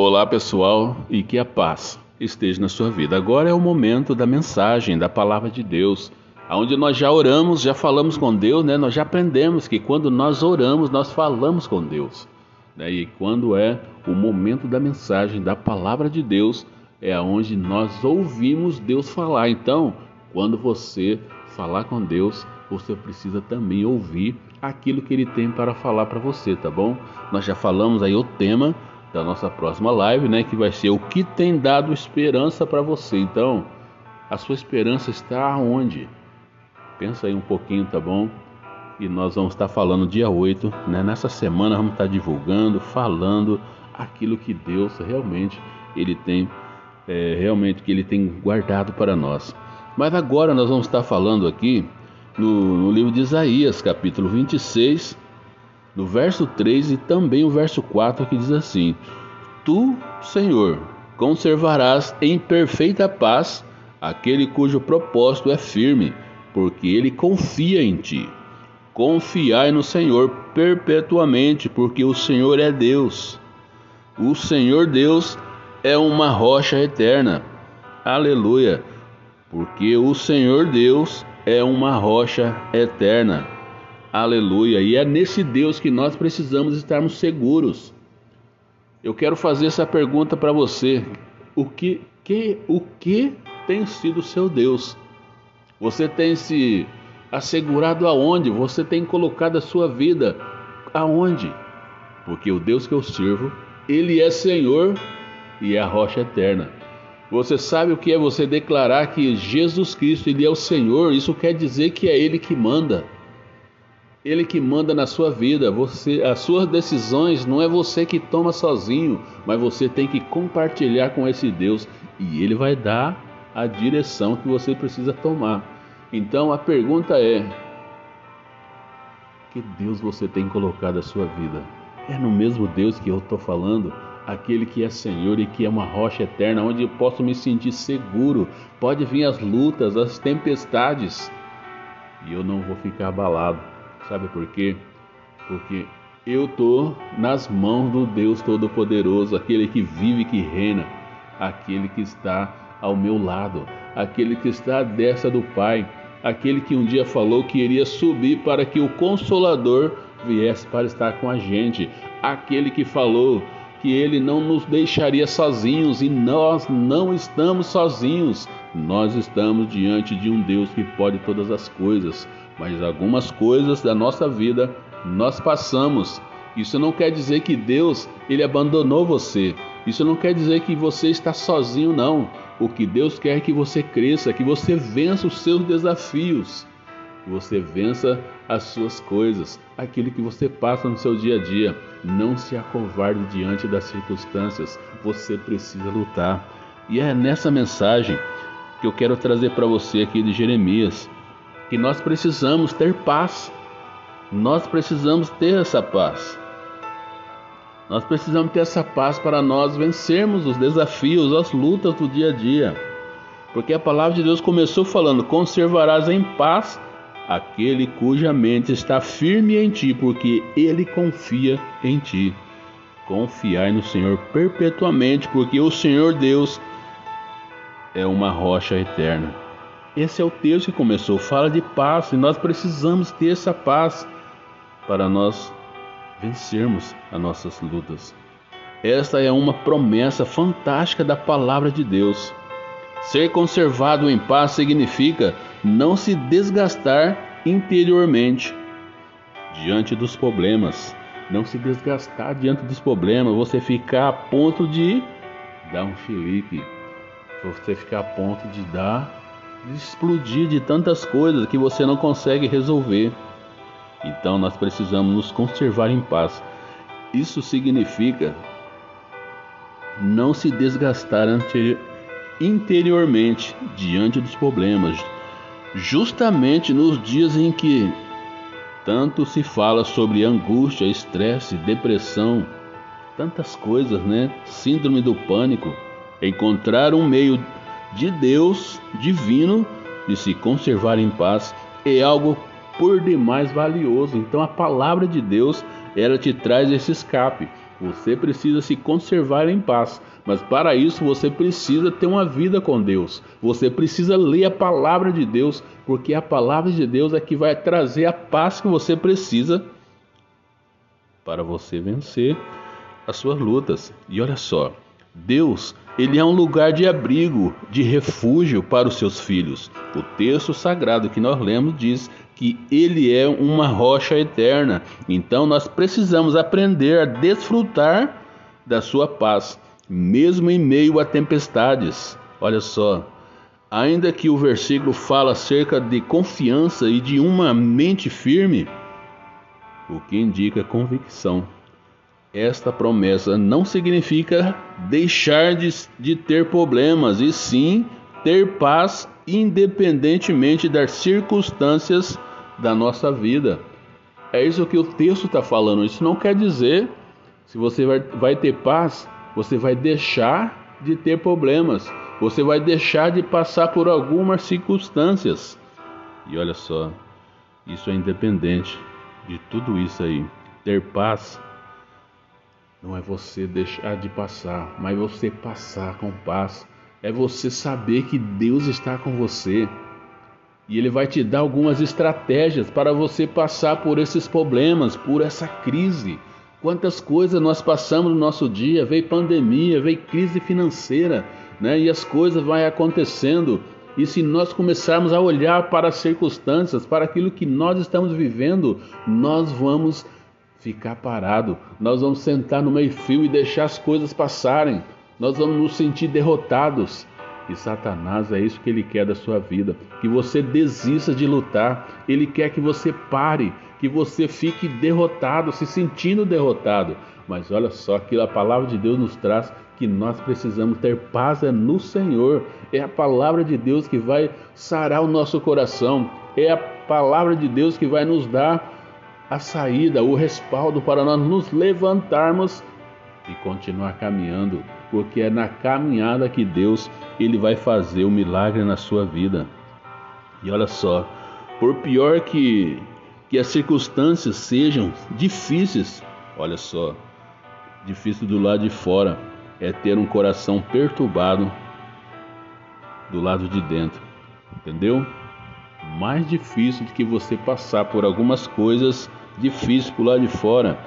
Olá pessoal e que a paz esteja na sua vida. Agora é o momento da mensagem, da palavra de Deus, onde nós já oramos, já falamos com Deus, né? Nós já aprendemos que quando nós oramos, nós falamos com Deus. Né? E quando é o momento da mensagem, da palavra de Deus, é onde nós ouvimos Deus falar. Então, quando você falar com Deus, você precisa também ouvir aquilo que Ele tem para falar para você, tá bom? Nós já falamos aí o tema da nossa próxima live, né, que vai ser o que tem dado esperança para você. Então, a sua esperança está onde? Pensa aí um pouquinho, tá bom? E nós vamos estar falando dia 8, né? Nessa semana vamos estar divulgando, falando aquilo que Deus realmente ele tem é, realmente que ele tem guardado para nós. Mas agora nós vamos estar falando aqui no, no livro de Isaías, capítulo 26, no verso 3 e também o verso 4 que diz assim: Tu, Senhor, conservarás em perfeita paz aquele cujo propósito é firme, porque ele confia em ti. Confiai no Senhor perpetuamente, porque o Senhor é Deus. O Senhor Deus é uma rocha eterna. Aleluia. Porque o Senhor Deus é uma rocha eterna. Aleluia. E é nesse Deus que nós precisamos estarmos seguros. Eu quero fazer essa pergunta para você. O que, que, o que tem sido seu Deus? Você tem se assegurado aonde? Você tem colocado a sua vida aonde? Porque o Deus que eu sirvo, ele é Senhor e é a rocha eterna. Você sabe o que é você declarar que Jesus Cristo ele é o Senhor? Isso quer dizer que é ele que manda. Ele que manda na sua vida. Você, as suas decisões não é você que toma sozinho, mas você tem que compartilhar com esse Deus e ele vai dar a direção que você precisa tomar. Então a pergunta é: que Deus você tem colocado a sua vida? É no mesmo Deus que eu estou falando? Aquele que é Senhor e que é uma rocha eterna, onde eu posso me sentir seguro. Pode vir as lutas, as tempestades, e eu não vou ficar abalado Sabe por quê? Porque eu estou nas mãos do Deus Todo-Poderoso, aquele que vive e que reina, aquele que está ao meu lado, aquele que está à destra do Pai, aquele que um dia falou que iria subir para que o Consolador viesse para estar com a gente, aquele que falou que ele não nos deixaria sozinhos e nós não estamos sozinhos. Nós estamos diante de um Deus que pode todas as coisas mas algumas coisas da nossa vida nós passamos. Isso não quer dizer que Deus ele abandonou você. Isso não quer dizer que você está sozinho não. O que Deus quer é que você cresça, que você vença os seus desafios, que você vença as suas coisas, aquilo que você passa no seu dia a dia. Não se acovarde diante das circunstâncias. Você precisa lutar. E é nessa mensagem que eu quero trazer para você aqui de Jeremias que nós precisamos ter paz. Nós precisamos ter essa paz. Nós precisamos ter essa paz para nós vencermos os desafios, as lutas do dia a dia. Porque a palavra de Deus começou falando: conservarás em paz aquele cuja mente está firme em ti, porque ele confia em ti. Confiai no Senhor perpetuamente, porque o Senhor Deus é uma rocha eterna. Esse é o texto que começou, fala de paz, e nós precisamos ter essa paz para nós vencermos as nossas lutas. Esta é uma promessa fantástica da palavra de Deus. Ser conservado em paz significa não se desgastar interiormente diante dos problemas. Não se desgastar diante dos problemas, você ficar a ponto de dar um chilique, você ficar a ponto de dar explodir de tantas coisas que você não consegue resolver. Então nós precisamos nos conservar em paz. Isso significa não se desgastar interiormente diante dos problemas, justamente nos dias em que tanto se fala sobre angústia, estresse, depressão, tantas coisas, né? Síndrome do pânico. Encontrar um meio de Deus divino de se conservar em paz é algo por demais valioso. Então a palavra de Deus ela te traz esse escape. Você precisa se conservar em paz, mas para isso você precisa ter uma vida com Deus. Você precisa ler a palavra de Deus, porque a palavra de Deus é que vai trazer a paz que você precisa para você vencer as suas lutas. E olha só, Deus, ele é um lugar de abrigo, de refúgio para os seus filhos. O texto sagrado que nós lemos diz que ele é uma rocha eterna. Então nós precisamos aprender a desfrutar da sua paz, mesmo em meio a tempestades. Olha só, ainda que o versículo fala acerca de confiança e de uma mente firme, o que indica convicção. Esta promessa não significa deixar de, de ter problemas, e sim ter paz independentemente das circunstâncias da nossa vida. É isso que o texto está falando. Isso não quer dizer se você vai, vai ter paz, você vai deixar de ter problemas, você vai deixar de passar por algumas circunstâncias. E olha só, isso é independente de tudo isso aí. Ter paz não é você deixar de passar, mas você passar com paz. É você saber que Deus está com você. E ele vai te dar algumas estratégias para você passar por esses problemas, por essa crise. Quantas coisas nós passamos no nosso dia, veio pandemia, veio crise financeira, né? E as coisas vão acontecendo. E se nós começarmos a olhar para as circunstâncias, para aquilo que nós estamos vivendo, nós vamos ficar parado. Nós vamos sentar no meio-fio e deixar as coisas passarem. Nós vamos nos sentir derrotados. E Satanás é isso que ele quer da sua vida, que você desista de lutar. Ele quer que você pare, que você fique derrotado, se sentindo derrotado. Mas olha só que a palavra de Deus nos traz que nós precisamos ter paz é no Senhor. É a palavra de Deus que vai sarar o nosso coração. É a palavra de Deus que vai nos dar a saída, o respaldo para nós nos levantarmos e continuar caminhando porque é na caminhada que Deus ele vai fazer o milagre na sua vida. E olha só, por pior que que as circunstâncias sejam difíceis, olha só, difícil do lado de fora é ter um coração perturbado do lado de dentro, entendeu? Mais difícil do que você passar por algumas coisas difíceis por lado de fora,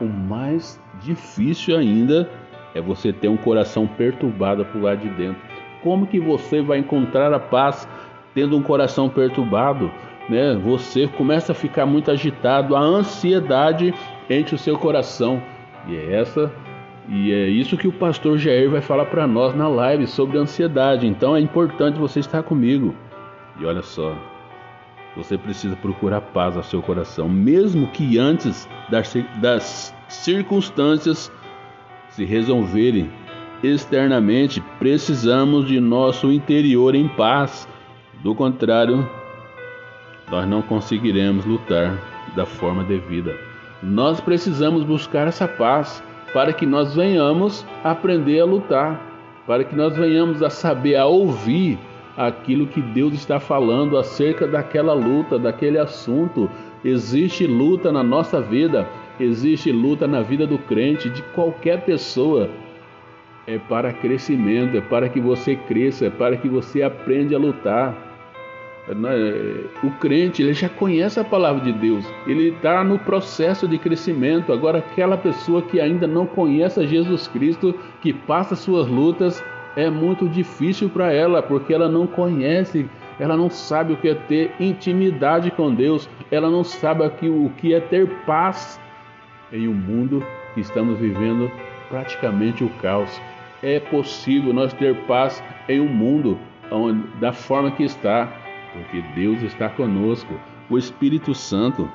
o mais difícil ainda é você ter um coração perturbado por lá de dentro. Como que você vai encontrar a paz tendo um coração perturbado? Né? Você começa a ficar muito agitado, a ansiedade enche o seu coração. E é essa e é isso que o pastor Jair vai falar para nós na live sobre ansiedade. Então é importante você estar comigo. E olha só, você precisa procurar paz ao seu coração, mesmo que antes das, das circunstâncias se resolverem externamente, precisamos de nosso interior em paz. Do contrário, nós não conseguiremos lutar da forma devida. Nós precisamos buscar essa paz para que nós venhamos aprender a lutar, para que nós venhamos a saber, a ouvir aquilo que Deus está falando acerca daquela luta, daquele assunto. Existe luta na nossa vida, Existe luta na vida do crente, de qualquer pessoa. É para crescimento, é para que você cresça, é para que você aprenda a lutar. O crente ele já conhece a palavra de Deus, ele está no processo de crescimento. Agora, aquela pessoa que ainda não conhece Jesus Cristo, que passa suas lutas, é muito difícil para ela, porque ela não conhece, ela não sabe o que é ter intimidade com Deus, ela não sabe o que é ter paz em um mundo que estamos vivendo praticamente o caos. É possível nós ter paz em um mundo onde, da forma que está, porque Deus está conosco. O Espírito Santo,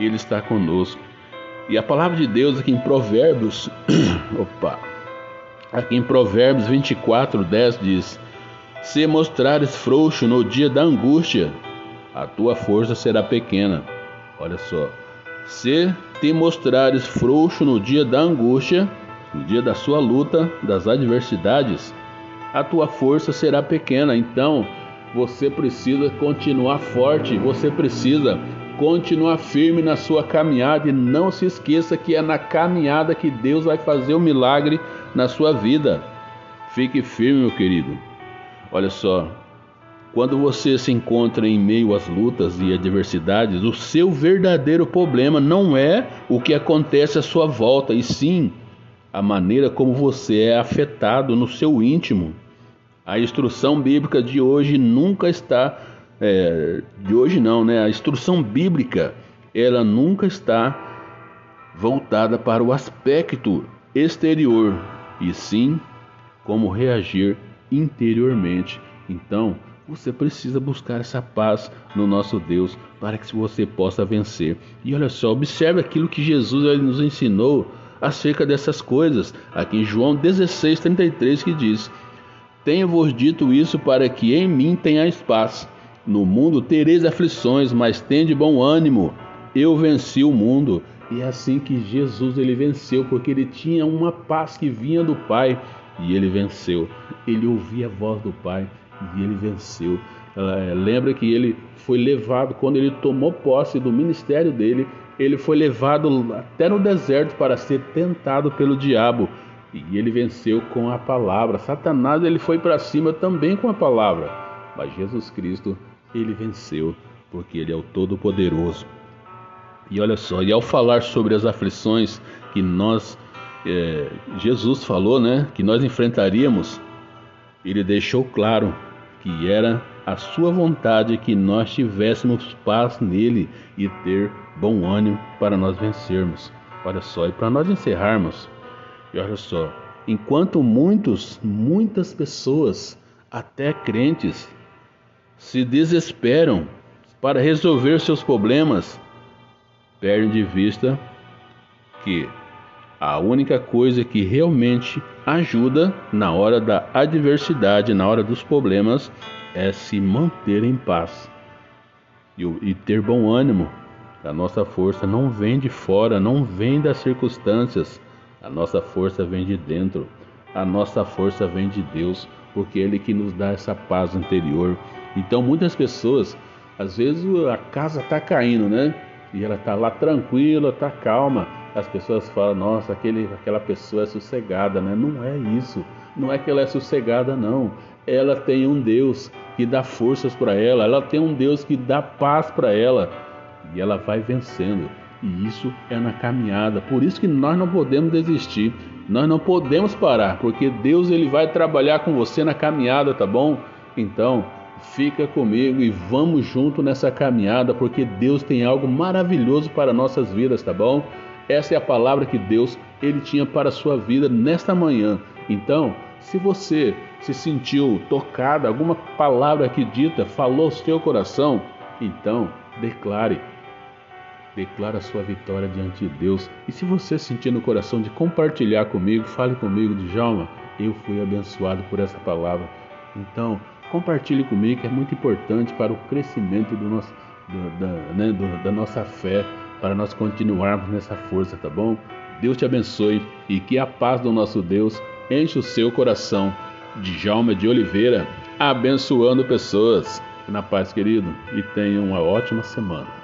ele está conosco. E a palavra de Deus aqui em Provérbios, opa, aqui em Provérbios 24, 10 diz: Se mostrares frouxo no dia da angústia, a tua força será pequena. Olha só, se te mostrares frouxo no dia da angústia, no dia da sua luta, das adversidades, a tua força será pequena. Então, você precisa continuar forte, você precisa continuar firme na sua caminhada e não se esqueça que é na caminhada que Deus vai fazer o milagre na sua vida. Fique firme, meu querido. Olha só, quando você se encontra em meio às lutas e adversidades, o seu verdadeiro problema não é o que acontece à sua volta, e sim a maneira como você é afetado no seu íntimo. A instrução bíblica de hoje nunca está é, de hoje não, né? A instrução bíblica ela nunca está voltada para o aspecto exterior e sim como reagir interiormente. Então, você precisa buscar essa paz no nosso Deus para que você possa vencer. E olha só, observe aquilo que Jesus ele nos ensinou acerca dessas coisas. Aqui em João 16:33 que diz: Tenho-vos dito isso para que em mim tenhais paz. No mundo tereis aflições, mas tende bom ânimo. Eu venci o mundo. E é assim que Jesus ele venceu, porque ele tinha uma paz que vinha do Pai e ele venceu. Ele ouvia a voz do Pai e ele venceu. É, lembra que ele foi levado, quando ele tomou posse do ministério dele, ele foi levado até no deserto para ser tentado pelo diabo. E ele venceu com a palavra. Satanás ele foi para cima também com a palavra. Mas Jesus Cristo ele venceu, porque ele é o Todo-Poderoso. E olha só, e ao falar sobre as aflições que nós, é, Jesus falou, né, que nós enfrentaríamos, ele deixou claro que era a sua vontade que nós tivéssemos paz nele e ter bom ânimo para nós vencermos. Olha só, e para nós encerrarmos, e olha só, enquanto muitos, muitas pessoas, até crentes, se desesperam para resolver seus problemas, perdem de vista que a única coisa que realmente ajuda na hora da adversidade, na hora dos problemas, é se manter em paz e, e ter bom ânimo. A nossa força não vem de fora, não vem das circunstâncias. A nossa força vem de dentro. A nossa força vem de Deus, porque Ele que nos dá essa paz interior, então muitas pessoas, às vezes a casa está caindo, né? E ela está lá tranquila, está calma. As pessoas falam, nossa, aquele, aquela pessoa é sossegada, né? Não é isso. Não é que ela é sossegada, não. Ela tem um Deus que dá forças para ela. Ela tem um Deus que dá paz para ela. E ela vai vencendo. E isso é na caminhada. Por isso que nós não podemos desistir. Nós não podemos parar, porque Deus ele vai trabalhar com você na caminhada, tá bom? Então, Fica comigo e vamos junto nessa caminhada, porque Deus tem algo maravilhoso para nossas vidas, tá bom? Essa é a palavra que Deus ele tinha para a sua vida nesta manhã. Então, se você se sentiu tocado, alguma palavra aqui dita falou ao seu coração, então declare. Declara sua vitória diante de Deus. E se você sentir no coração de compartilhar comigo, fale comigo, Djalma, eu fui abençoado por essa palavra. Então, compartilhe comigo, que é muito importante para o crescimento do nosso, do, da, né, do, da nossa fé, para nós continuarmos nessa força, tá bom? Deus te abençoe e que a paz do nosso Deus enche o seu coração. Djalma de Oliveira, abençoando pessoas. Na paz, querido, e tenha uma ótima semana.